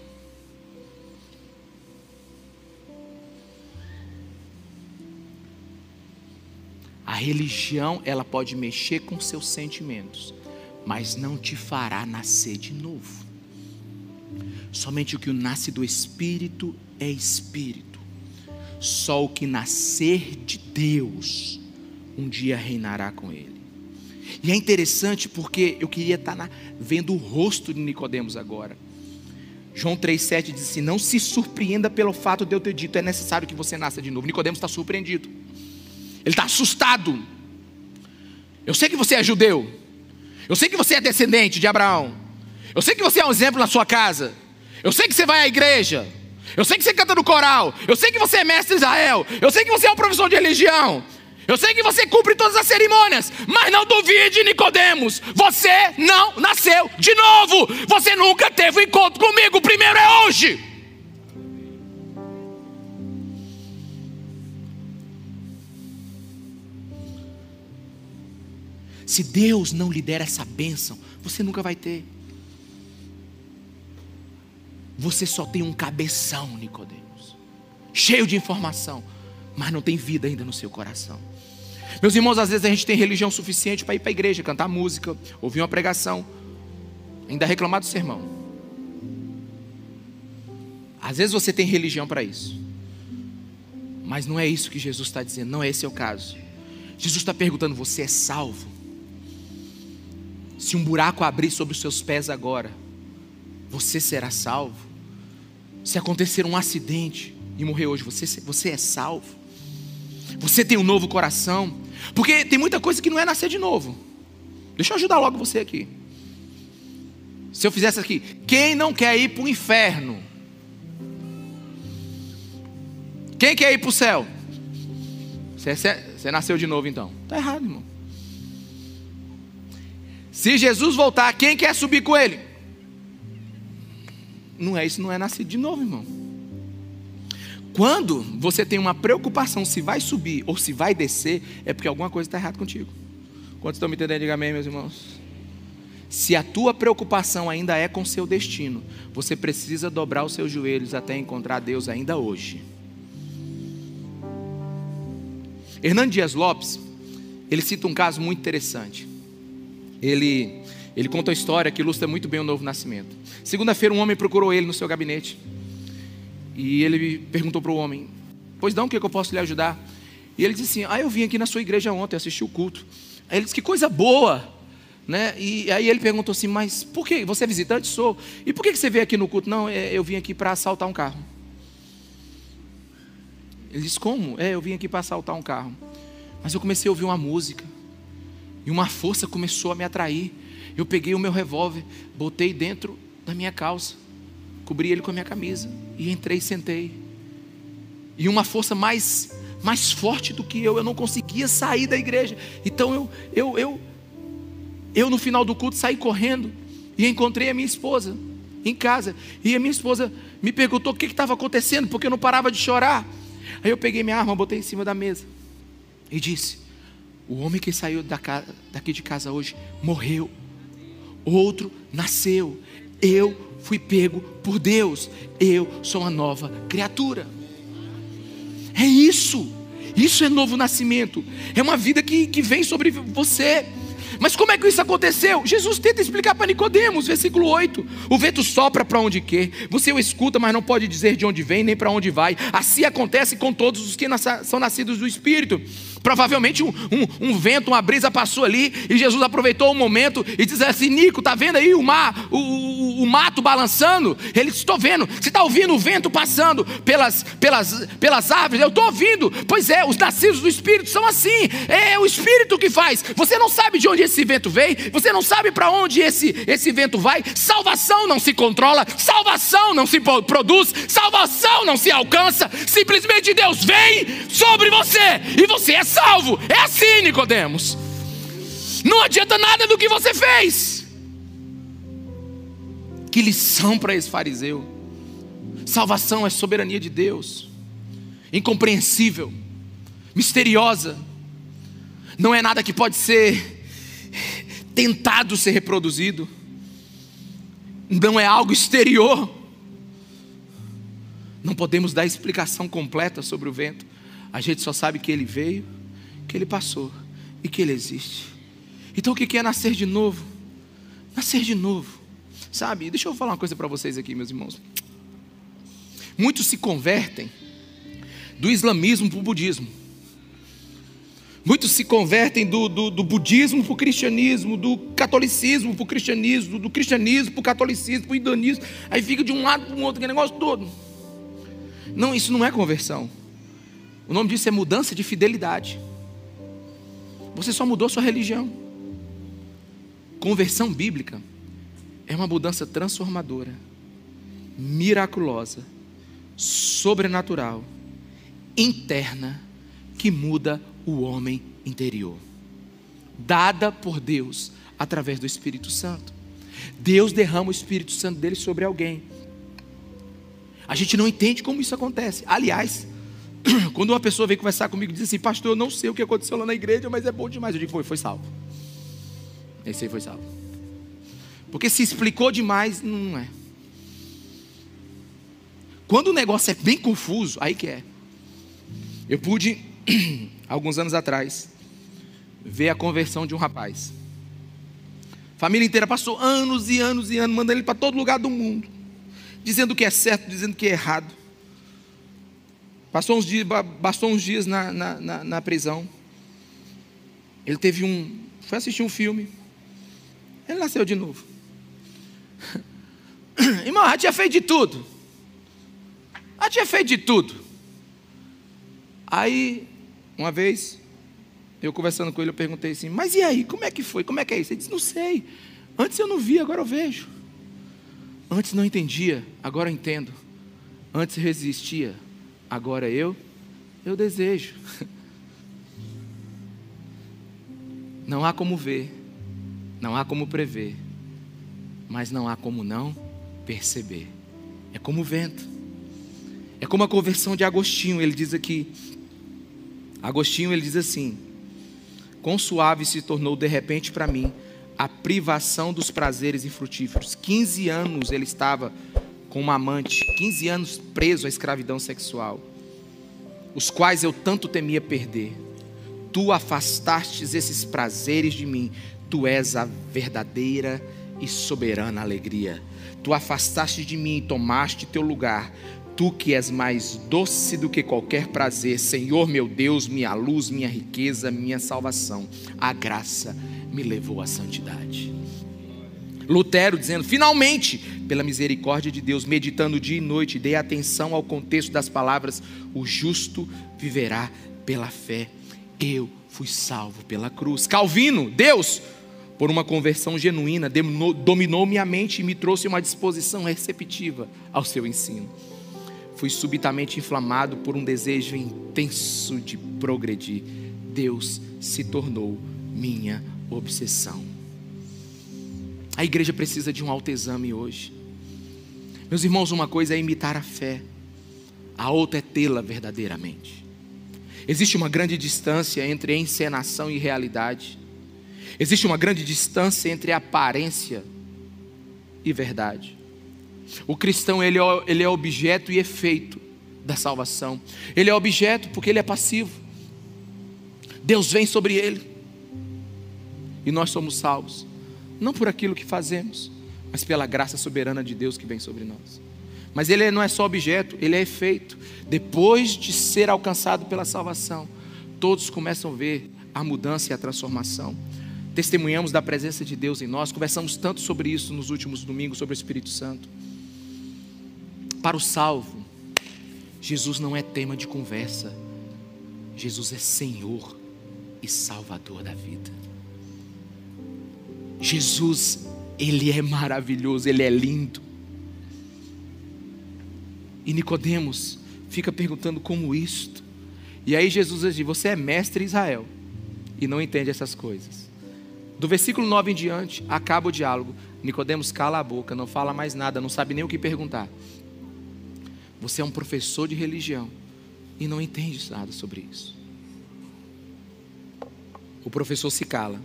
A religião, ela pode mexer com seus sentimentos, mas não te fará nascer de novo. Somente o que nasce do espírito é espírito. Só o que nascer de Deus um dia reinará com ele. E é interessante porque eu queria estar na, vendo o rosto de Nicodemos agora. João 3,7 diz assim: Não se surpreenda pelo fato de eu ter dito, é necessário que você nasça de novo. Nicodemos está surpreendido. Ele está assustado. Eu sei que você é judeu. Eu sei que você é descendente de Abraão. Eu sei que você é um exemplo na sua casa. Eu sei que você vai à igreja. Eu sei que você canta no coral. Eu sei que você é mestre Israel. Eu sei que você é um professor de religião. Eu sei que você cumpre todas as cerimônias, mas não duvide, Nicodemos. Você não nasceu de novo. Você nunca teve um encontro comigo. O primeiro é hoje. Se Deus não lhe der essa bênção, você nunca vai ter. Você só tem um cabeção, Nicodemos, cheio de informação, mas não tem vida ainda no seu coração. Meus irmãos, às vezes a gente tem religião suficiente para ir para a igreja, cantar música, ouvir uma pregação, ainda reclamar do sermão. Às vezes você tem religião para isso, mas não é isso que Jesus está dizendo, não é esse o caso. Jesus está perguntando: você é salvo? Se um buraco abrir sobre os seus pés agora, você será salvo? Se acontecer um acidente e morrer hoje, você, você é salvo? Você tem um novo coração? Porque tem muita coisa que não é nascer de novo. Deixa eu ajudar logo você aqui. Se eu fizesse aqui, quem não quer ir para o inferno? Quem quer ir para o céu? Você, você, nasceu de novo então. Está errado, irmão. Se Jesus voltar, quem quer subir com ele? Não é isso, não é nascer de novo, irmão. Quando você tem uma preocupação se vai subir ou se vai descer, é porque alguma coisa está errada contigo. Quantos estão me entendendo? Diga amém, meus irmãos. Se a tua preocupação ainda é com seu destino, você precisa dobrar os seus joelhos até encontrar Deus ainda hoje. Hernando Dias Lopes, ele cita um caso muito interessante. Ele, ele conta a história que ilustra muito bem o novo nascimento. Segunda-feira, um homem procurou ele no seu gabinete. E ele perguntou para o homem: Pois não, o que, é que eu posso lhe ajudar? E ele disse assim: Ah, eu vim aqui na sua igreja ontem, assisti o culto. Aí ele disse: Que coisa boa! Né? E aí ele perguntou assim: Mas por que? Você é visitante? Sou. E por que você veio aqui no culto? Não, é, eu vim aqui para assaltar um carro. Ele disse: Como? É, eu vim aqui para assaltar um carro. Mas eu comecei a ouvir uma música. E uma força começou a me atrair. Eu peguei o meu revólver, botei dentro da minha calça cobri ele com a minha camisa e entrei e sentei. E uma força mais mais forte do que eu, eu não conseguia sair da igreja. Então eu eu eu eu no final do culto saí correndo e encontrei a minha esposa em casa. E a minha esposa me perguntou o que estava acontecendo, porque eu não parava de chorar. Aí eu peguei minha arma, botei em cima da mesa e disse: O homem que saiu da casa, daqui de casa hoje morreu, outro nasceu. Eu fui pego por Deus. Eu sou uma nova criatura. É isso. Isso é novo nascimento. É uma vida que, que vem sobre você. Mas como é que isso aconteceu? Jesus tenta explicar para Nicodemos, versículo 8. O vento sopra para onde quer, você o escuta, mas não pode dizer de onde vem nem para onde vai. Assim acontece com todos os que são nascidos do Espírito. Provavelmente um, um, um, vento, uma brisa passou ali e Jesus aproveitou o momento e disse assim: Nico, tá vendo aí o mar, o, o, o mato balançando? Ele disse: Estou vendo. Você está ouvindo o vento passando pelas, pelas, pelas árvores? Eu estou ouvindo. Pois é, os nascidos do Espírito são assim. É o Espírito que faz. Você não sabe de onde esse vento vem, você não sabe para onde esse, esse vento vai. Salvação não se controla, salvação não se produz, salvação não se alcança. Simplesmente Deus vem sobre você e você é salvo. É assim, Nicodemos. Não adianta nada do que você fez. Que lição para esse fariseu. Salvação é soberania de Deus. Incompreensível, misteriosa. Não é nada que pode ser tentado ser reproduzido. Não é algo exterior. Não podemos dar explicação completa sobre o vento. A gente só sabe que ele veio que ele passou e que Ele existe. Então o que é nascer de novo? Nascer de novo. Sabe, deixa eu falar uma coisa para vocês aqui, meus irmãos. Muitos se convertem do islamismo para o budismo. Muitos se convertem do, do, do budismo para o cristianismo, do catolicismo para o cristianismo, do, cristianismo para o catolicismo, para o hinduísmo. Aí fica de um lado para o outro, aquele negócio todo. Não, isso não é conversão. O nome disso é mudança de fidelidade. Você só mudou sua religião. Conversão bíblica é uma mudança transformadora, miraculosa, sobrenatural, interna, que muda o homem interior, dada por Deus através do Espírito Santo. Deus derrama o Espírito Santo dele sobre alguém. A gente não entende como isso acontece. Aliás, quando uma pessoa vem conversar comigo e diz assim, pastor, eu não sei o que aconteceu lá na igreja, mas é bom demais. Eu digo, foi, foi salvo. Esse aí foi salvo. Porque se explicou demais, não é. Quando o negócio é bem confuso, aí que é. Eu pude, alguns anos atrás, ver a conversão de um rapaz. Família inteira passou anos e anos e anos, mandando ele para todo lugar do mundo, dizendo que é certo, dizendo que é errado. Passou uns dias, bastou uns dias na, na, na, na prisão. Ele teve um. Foi assistir um filme. Ele nasceu de novo. Irmão, já tinha feito de tudo. Já tinha feito de tudo. Aí, uma vez, eu conversando com ele, eu perguntei assim: Mas e aí, como é que foi? Como é que é isso? Ele disse: Não sei. Antes eu não via, agora eu vejo. Antes não entendia, agora eu entendo. Antes resistia, agora eu, eu desejo. Não há como ver, não há como prever, mas não há como não perceber. É como o vento. É como a conversão de Agostinho, ele diz aqui. Agostinho ele diz assim: Quão suave se tornou de repente para mim a privação dos prazeres infrutíferos. 15 anos ele estava com uma amante, 15 anos preso à escravidão sexual, os quais eu tanto temia perder. Tu afastastes esses prazeres de mim, tu és a verdadeira e soberana alegria. Tu afastaste de mim e tomaste teu lugar. Tu que és mais doce do que qualquer prazer, Senhor meu Deus, minha luz, minha riqueza, minha salvação. A graça me levou à santidade. Lutero dizendo: finalmente, pela misericórdia de Deus, meditando dia e noite, dei atenção ao contexto das palavras: o justo viverá pela fé. Eu fui salvo pela cruz. Calvino, Deus, por uma conversão genuína, dominou minha mente e me trouxe uma disposição receptiva ao seu ensino. Fui subitamente inflamado por um desejo intenso de progredir. Deus se tornou minha obsessão. A igreja precisa de um autoexame hoje. Meus irmãos, uma coisa é imitar a fé, a outra é tê-la verdadeiramente. Existe uma grande distância entre encenação e realidade. Existe uma grande distância entre aparência e verdade. O cristão ele é, ele é objeto e efeito da salvação. Ele é objeto porque ele é passivo. Deus vem sobre ele. E nós somos salvos. Não por aquilo que fazemos, mas pela graça soberana de Deus que vem sobre nós. Mas ele não é só objeto, ele é efeito. Depois de ser alcançado pela salvação, todos começam a ver a mudança e a transformação. Testemunhamos da presença de Deus em nós, conversamos tanto sobre isso nos últimos domingos, sobre o Espírito Santo. Para o salvo, Jesus não é tema de conversa, Jesus é Senhor e Salvador da vida. Jesus, Ele é maravilhoso, Ele é lindo. E Nicodemos fica perguntando como isto. E aí Jesus diz: Você é mestre Israel e não entende essas coisas. Do versículo 9 em diante, acaba o diálogo. Nicodemos cala a boca, não fala mais nada, não sabe nem o que perguntar. Você é um professor de religião e não entende nada sobre isso. O professor se cala.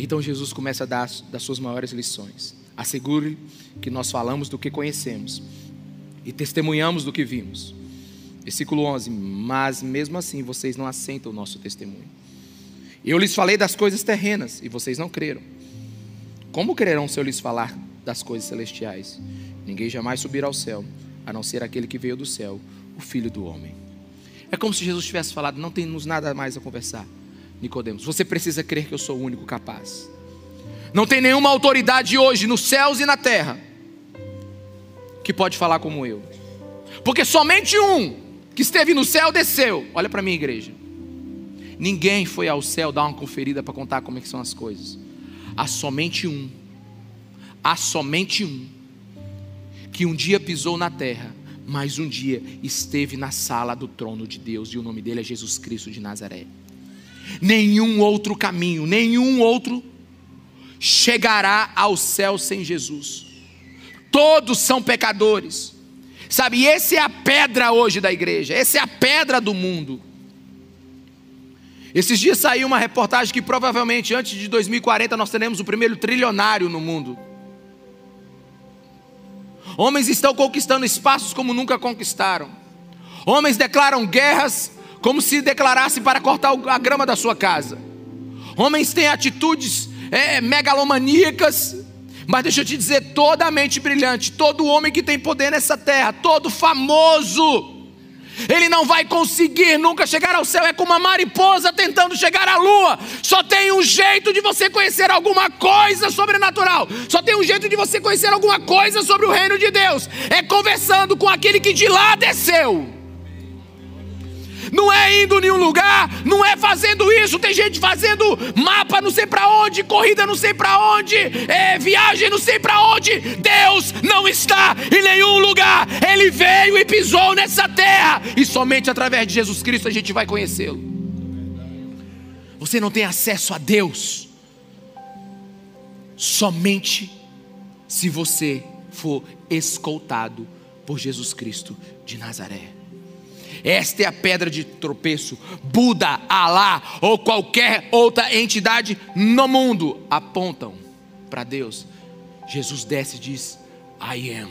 Então Jesus começa a dar das suas maiores lições. Assegure que nós falamos do que conhecemos e testemunhamos do que vimos. Versículo 11: Mas mesmo assim vocês não aceitam o nosso testemunho. Eu lhes falei das coisas terrenas e vocês não creram. Como crerão se eu lhes falar das coisas celestiais? Ninguém jamais subirá ao céu, a não ser aquele que veio do céu, o Filho do Homem. É como se Jesus tivesse falado: não temos nada mais a conversar. Nicodemos, você precisa crer que eu sou o único capaz. Não tem nenhuma autoridade hoje nos céus e na terra que pode falar como eu. Porque somente um que esteve no céu desceu. Olha para mim, igreja. Ninguém foi ao céu dar uma conferida para contar como é que são as coisas. Há somente um. Há somente um que um dia pisou na terra, mas um dia esteve na sala do trono de Deus e o nome dele é Jesus Cristo de Nazaré. Nenhum outro caminho, nenhum outro chegará ao céu sem Jesus. Todos são pecadores. Sabe, essa é a pedra hoje da igreja, essa é a pedra do mundo. Esses dias saiu uma reportagem que provavelmente antes de 2040 nós teremos o primeiro trilionário no mundo. Homens estão conquistando espaços como nunca conquistaram. Homens declaram guerras como se declarasse para cortar a grama da sua casa. Homens têm atitudes é, megalomaníacas, mas deixa eu te dizer: toda mente brilhante, todo homem que tem poder nessa terra, todo famoso, ele não vai conseguir nunca chegar ao céu. É como uma mariposa tentando chegar à lua. Só tem um jeito de você conhecer alguma coisa sobrenatural. Só tem um jeito de você conhecer alguma coisa sobre o reino de Deus. É conversando com aquele que de lá desceu indo em nenhum lugar, não é fazendo isso. Tem gente fazendo mapa não sei para onde, corrida não sei para onde, é, viagem não sei para onde. Deus não está em nenhum lugar. Ele veio e pisou nessa terra e somente através de Jesus Cristo a gente vai conhecê-lo. Você não tem acesso a Deus somente se você for escoltado por Jesus Cristo de Nazaré. Esta é a pedra de tropeço. Buda, Alá ou qualquer outra entidade no mundo apontam para Deus. Jesus desce e diz: I am.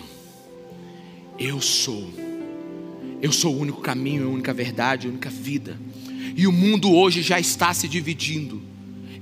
Eu sou. Eu sou o único caminho, a única verdade, a única vida. E o mundo hoje já está se dividindo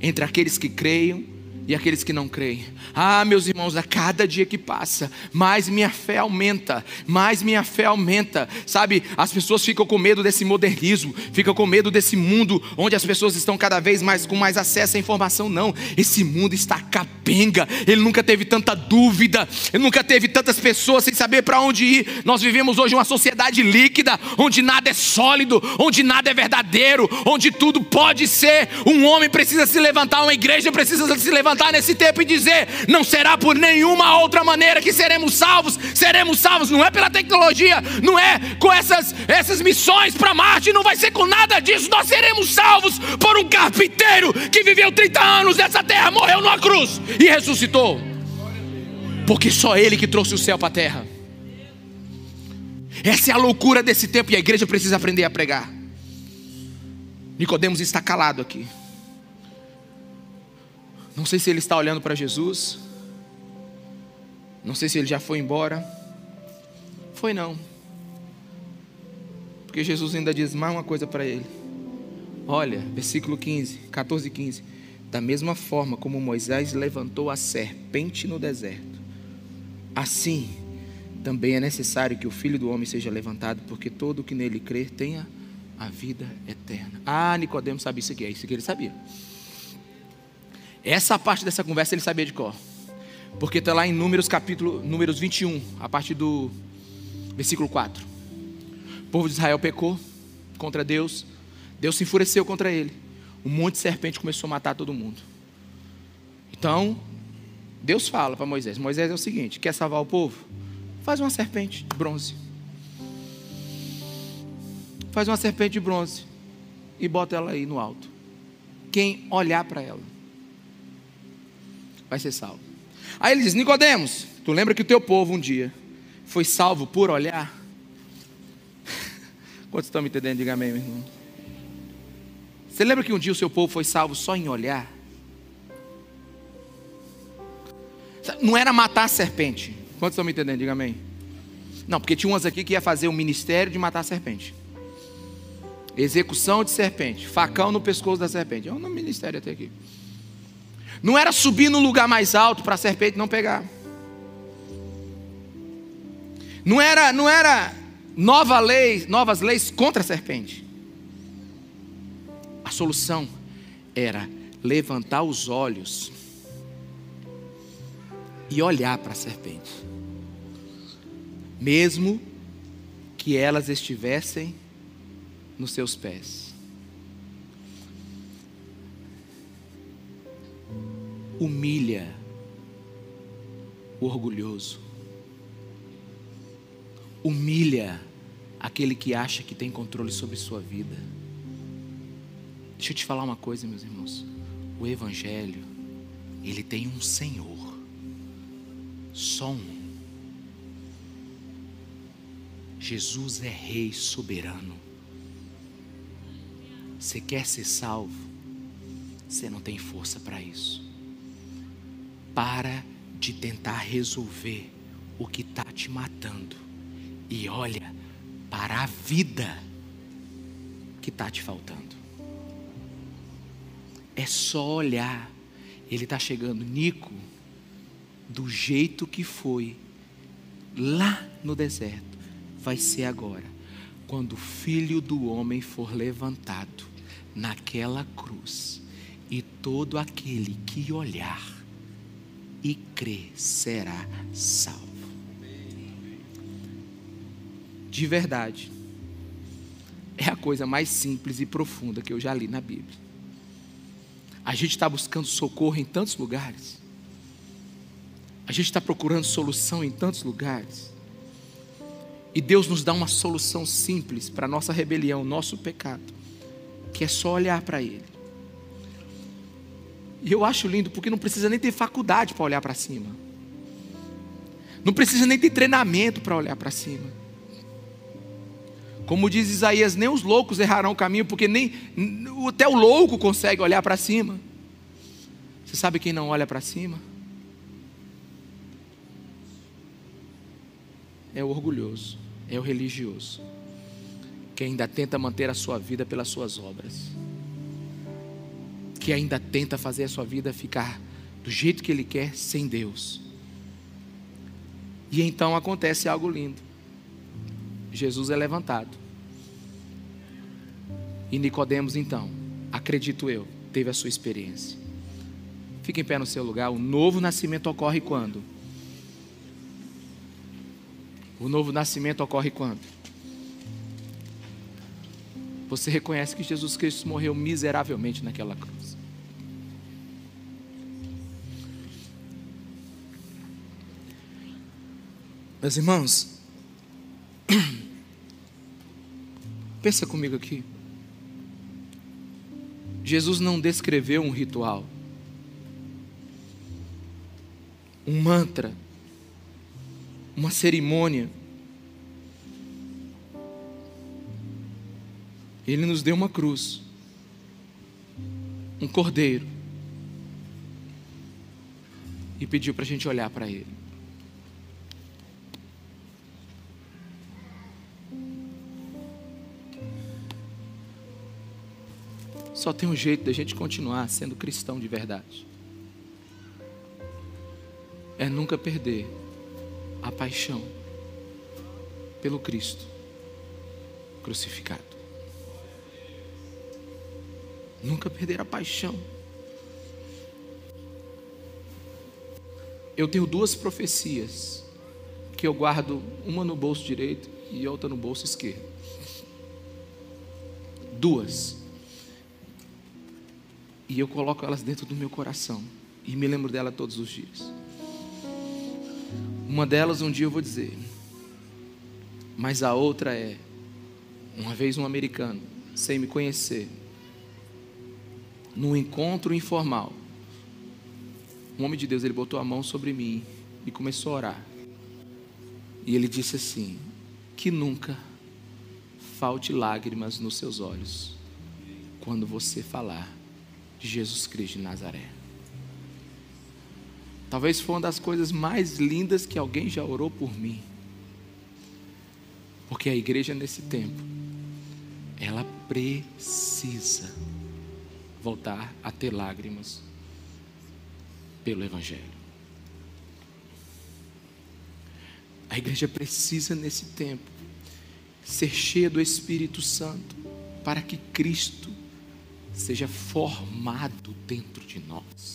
entre aqueles que creiam e aqueles que não creem. Ah, meus irmãos, a cada dia que passa, mais minha fé aumenta, mais minha fé aumenta. Sabe, as pessoas ficam com medo desse modernismo, ficam com medo desse mundo onde as pessoas estão cada vez mais com mais acesso à informação. Não, esse mundo está capenga. Ele nunca teve tanta dúvida, ele nunca teve tantas pessoas sem saber para onde ir. Nós vivemos hoje uma sociedade líquida, onde nada é sólido, onde nada é verdadeiro, onde tudo pode ser. Um homem precisa se levantar, uma igreja precisa se levantar levantar nesse tempo e dizer: não será por nenhuma outra maneira que seremos salvos, seremos salvos, não é pela tecnologia, não é com essas, essas missões para Marte, não vai ser com nada disso, nós seremos salvos por um carpinteiro que viveu 30 anos nessa terra, morreu numa cruz e ressuscitou, porque só Ele que trouxe o céu para a terra. Essa é a loucura desse tempo e a igreja precisa aprender a pregar. Nicodemos está calado aqui. Não sei se ele está olhando para Jesus. Não sei se ele já foi embora. Foi não. Porque Jesus ainda diz mais uma coisa para ele. Olha, versículo 15, 14 e 15. Da mesma forma como Moisés levantou a serpente no deserto, assim também é necessário que o filho do homem seja levantado, porque todo o que nele crer tenha a vida eterna. Ah, Nicodemo sabe isso aqui, é isso que ele sabia. Essa parte dessa conversa ele sabia de cor. Porque está lá em Números capítulo Números 21, a partir do versículo 4. O povo de Israel pecou contra Deus. Deus se enfureceu contra ele. Um monte de serpente começou a matar todo mundo. Então, Deus fala para Moisés: Moisés é o seguinte: quer salvar o povo? Faz uma serpente de bronze. Faz uma serpente de bronze e bota ela aí no alto. Quem olhar para ela vai ser salvo. Aí ele diz: Nicodemos, tu lembra que o teu povo um dia foi salvo por olhar? Quantos estão me entendendo? Diga amém, meu irmão. Você lembra que um dia o seu povo foi salvo só em olhar? Não era matar a serpente. Quantos estão me entendendo? Diga amém. Não, porque tinha umas aqui que ia fazer o ministério de matar a serpente. Execução de serpente, facão no pescoço da serpente. É um ministério até aqui. Não era subir no lugar mais alto para a serpente não pegar. Não era, não era nova lei, novas leis contra a serpente. A solução era levantar os olhos e olhar para a serpente. Mesmo que elas estivessem nos seus pés. Humilha o orgulhoso. Humilha aquele que acha que tem controle sobre sua vida. Deixa eu te falar uma coisa, meus irmãos. O Evangelho, ele tem um Senhor, só um. Jesus é Rei soberano. Você quer ser salvo? Você não tem força para isso. Para de tentar resolver o que está te matando e olha para a vida que está te faltando. É só olhar. Ele está chegando, Nico, do jeito que foi lá no deserto, vai ser agora, quando o filho do homem for levantado naquela cruz, e todo aquele que olhar e crer será salvo. De verdade, é a coisa mais simples e profunda que eu já li na Bíblia. A gente está buscando socorro em tantos lugares, a gente está procurando solução em tantos lugares. E Deus nos dá uma solução simples para a nossa rebelião, nosso pecado que é só olhar para Ele. E eu acho lindo porque não precisa nem ter faculdade para olhar para cima. Não precisa nem ter treinamento para olhar para cima. Como diz Isaías, nem os loucos errarão o caminho, porque nem até o louco consegue olhar para cima. Você sabe quem não olha para cima? É o orgulhoso, é o religioso que ainda tenta manter a sua vida pelas suas obras, que ainda tenta fazer a sua vida ficar do jeito que ele quer sem Deus. E então acontece algo lindo. Jesus é levantado. E Nicodemos então, acredito eu, teve a sua experiência. Fique em pé no seu lugar. O novo nascimento ocorre quando? O novo nascimento ocorre quando? você reconhece que Jesus Cristo morreu miseravelmente naquela cruz. Meus irmãos, pensa comigo aqui. Jesus não descreveu um ritual, um mantra, uma cerimônia Ele nos deu uma cruz, um cordeiro, e pediu para a gente olhar para Ele. Só tem um jeito da gente continuar sendo cristão de verdade. É nunca perder a paixão pelo Cristo crucificado. Nunca perder a paixão. Eu tenho duas profecias que eu guardo uma no bolso direito e outra no bolso esquerdo. Duas. E eu coloco elas dentro do meu coração e me lembro dela todos os dias. Uma delas um dia eu vou dizer, mas a outra é uma vez um americano, sem me conhecer, num encontro informal, um homem de Deus, ele botou a mão sobre mim e começou a orar. E ele disse assim: Que nunca falte lágrimas nos seus olhos quando você falar Jesus Cristo de Nazaré. Talvez foi uma das coisas mais lindas que alguém já orou por mim. Porque a igreja nesse tempo, ela precisa voltar a ter lágrimas pelo Evangelho. A igreja precisa, nesse tempo, ser cheia do Espírito Santo, para que Cristo seja formado dentro de nós.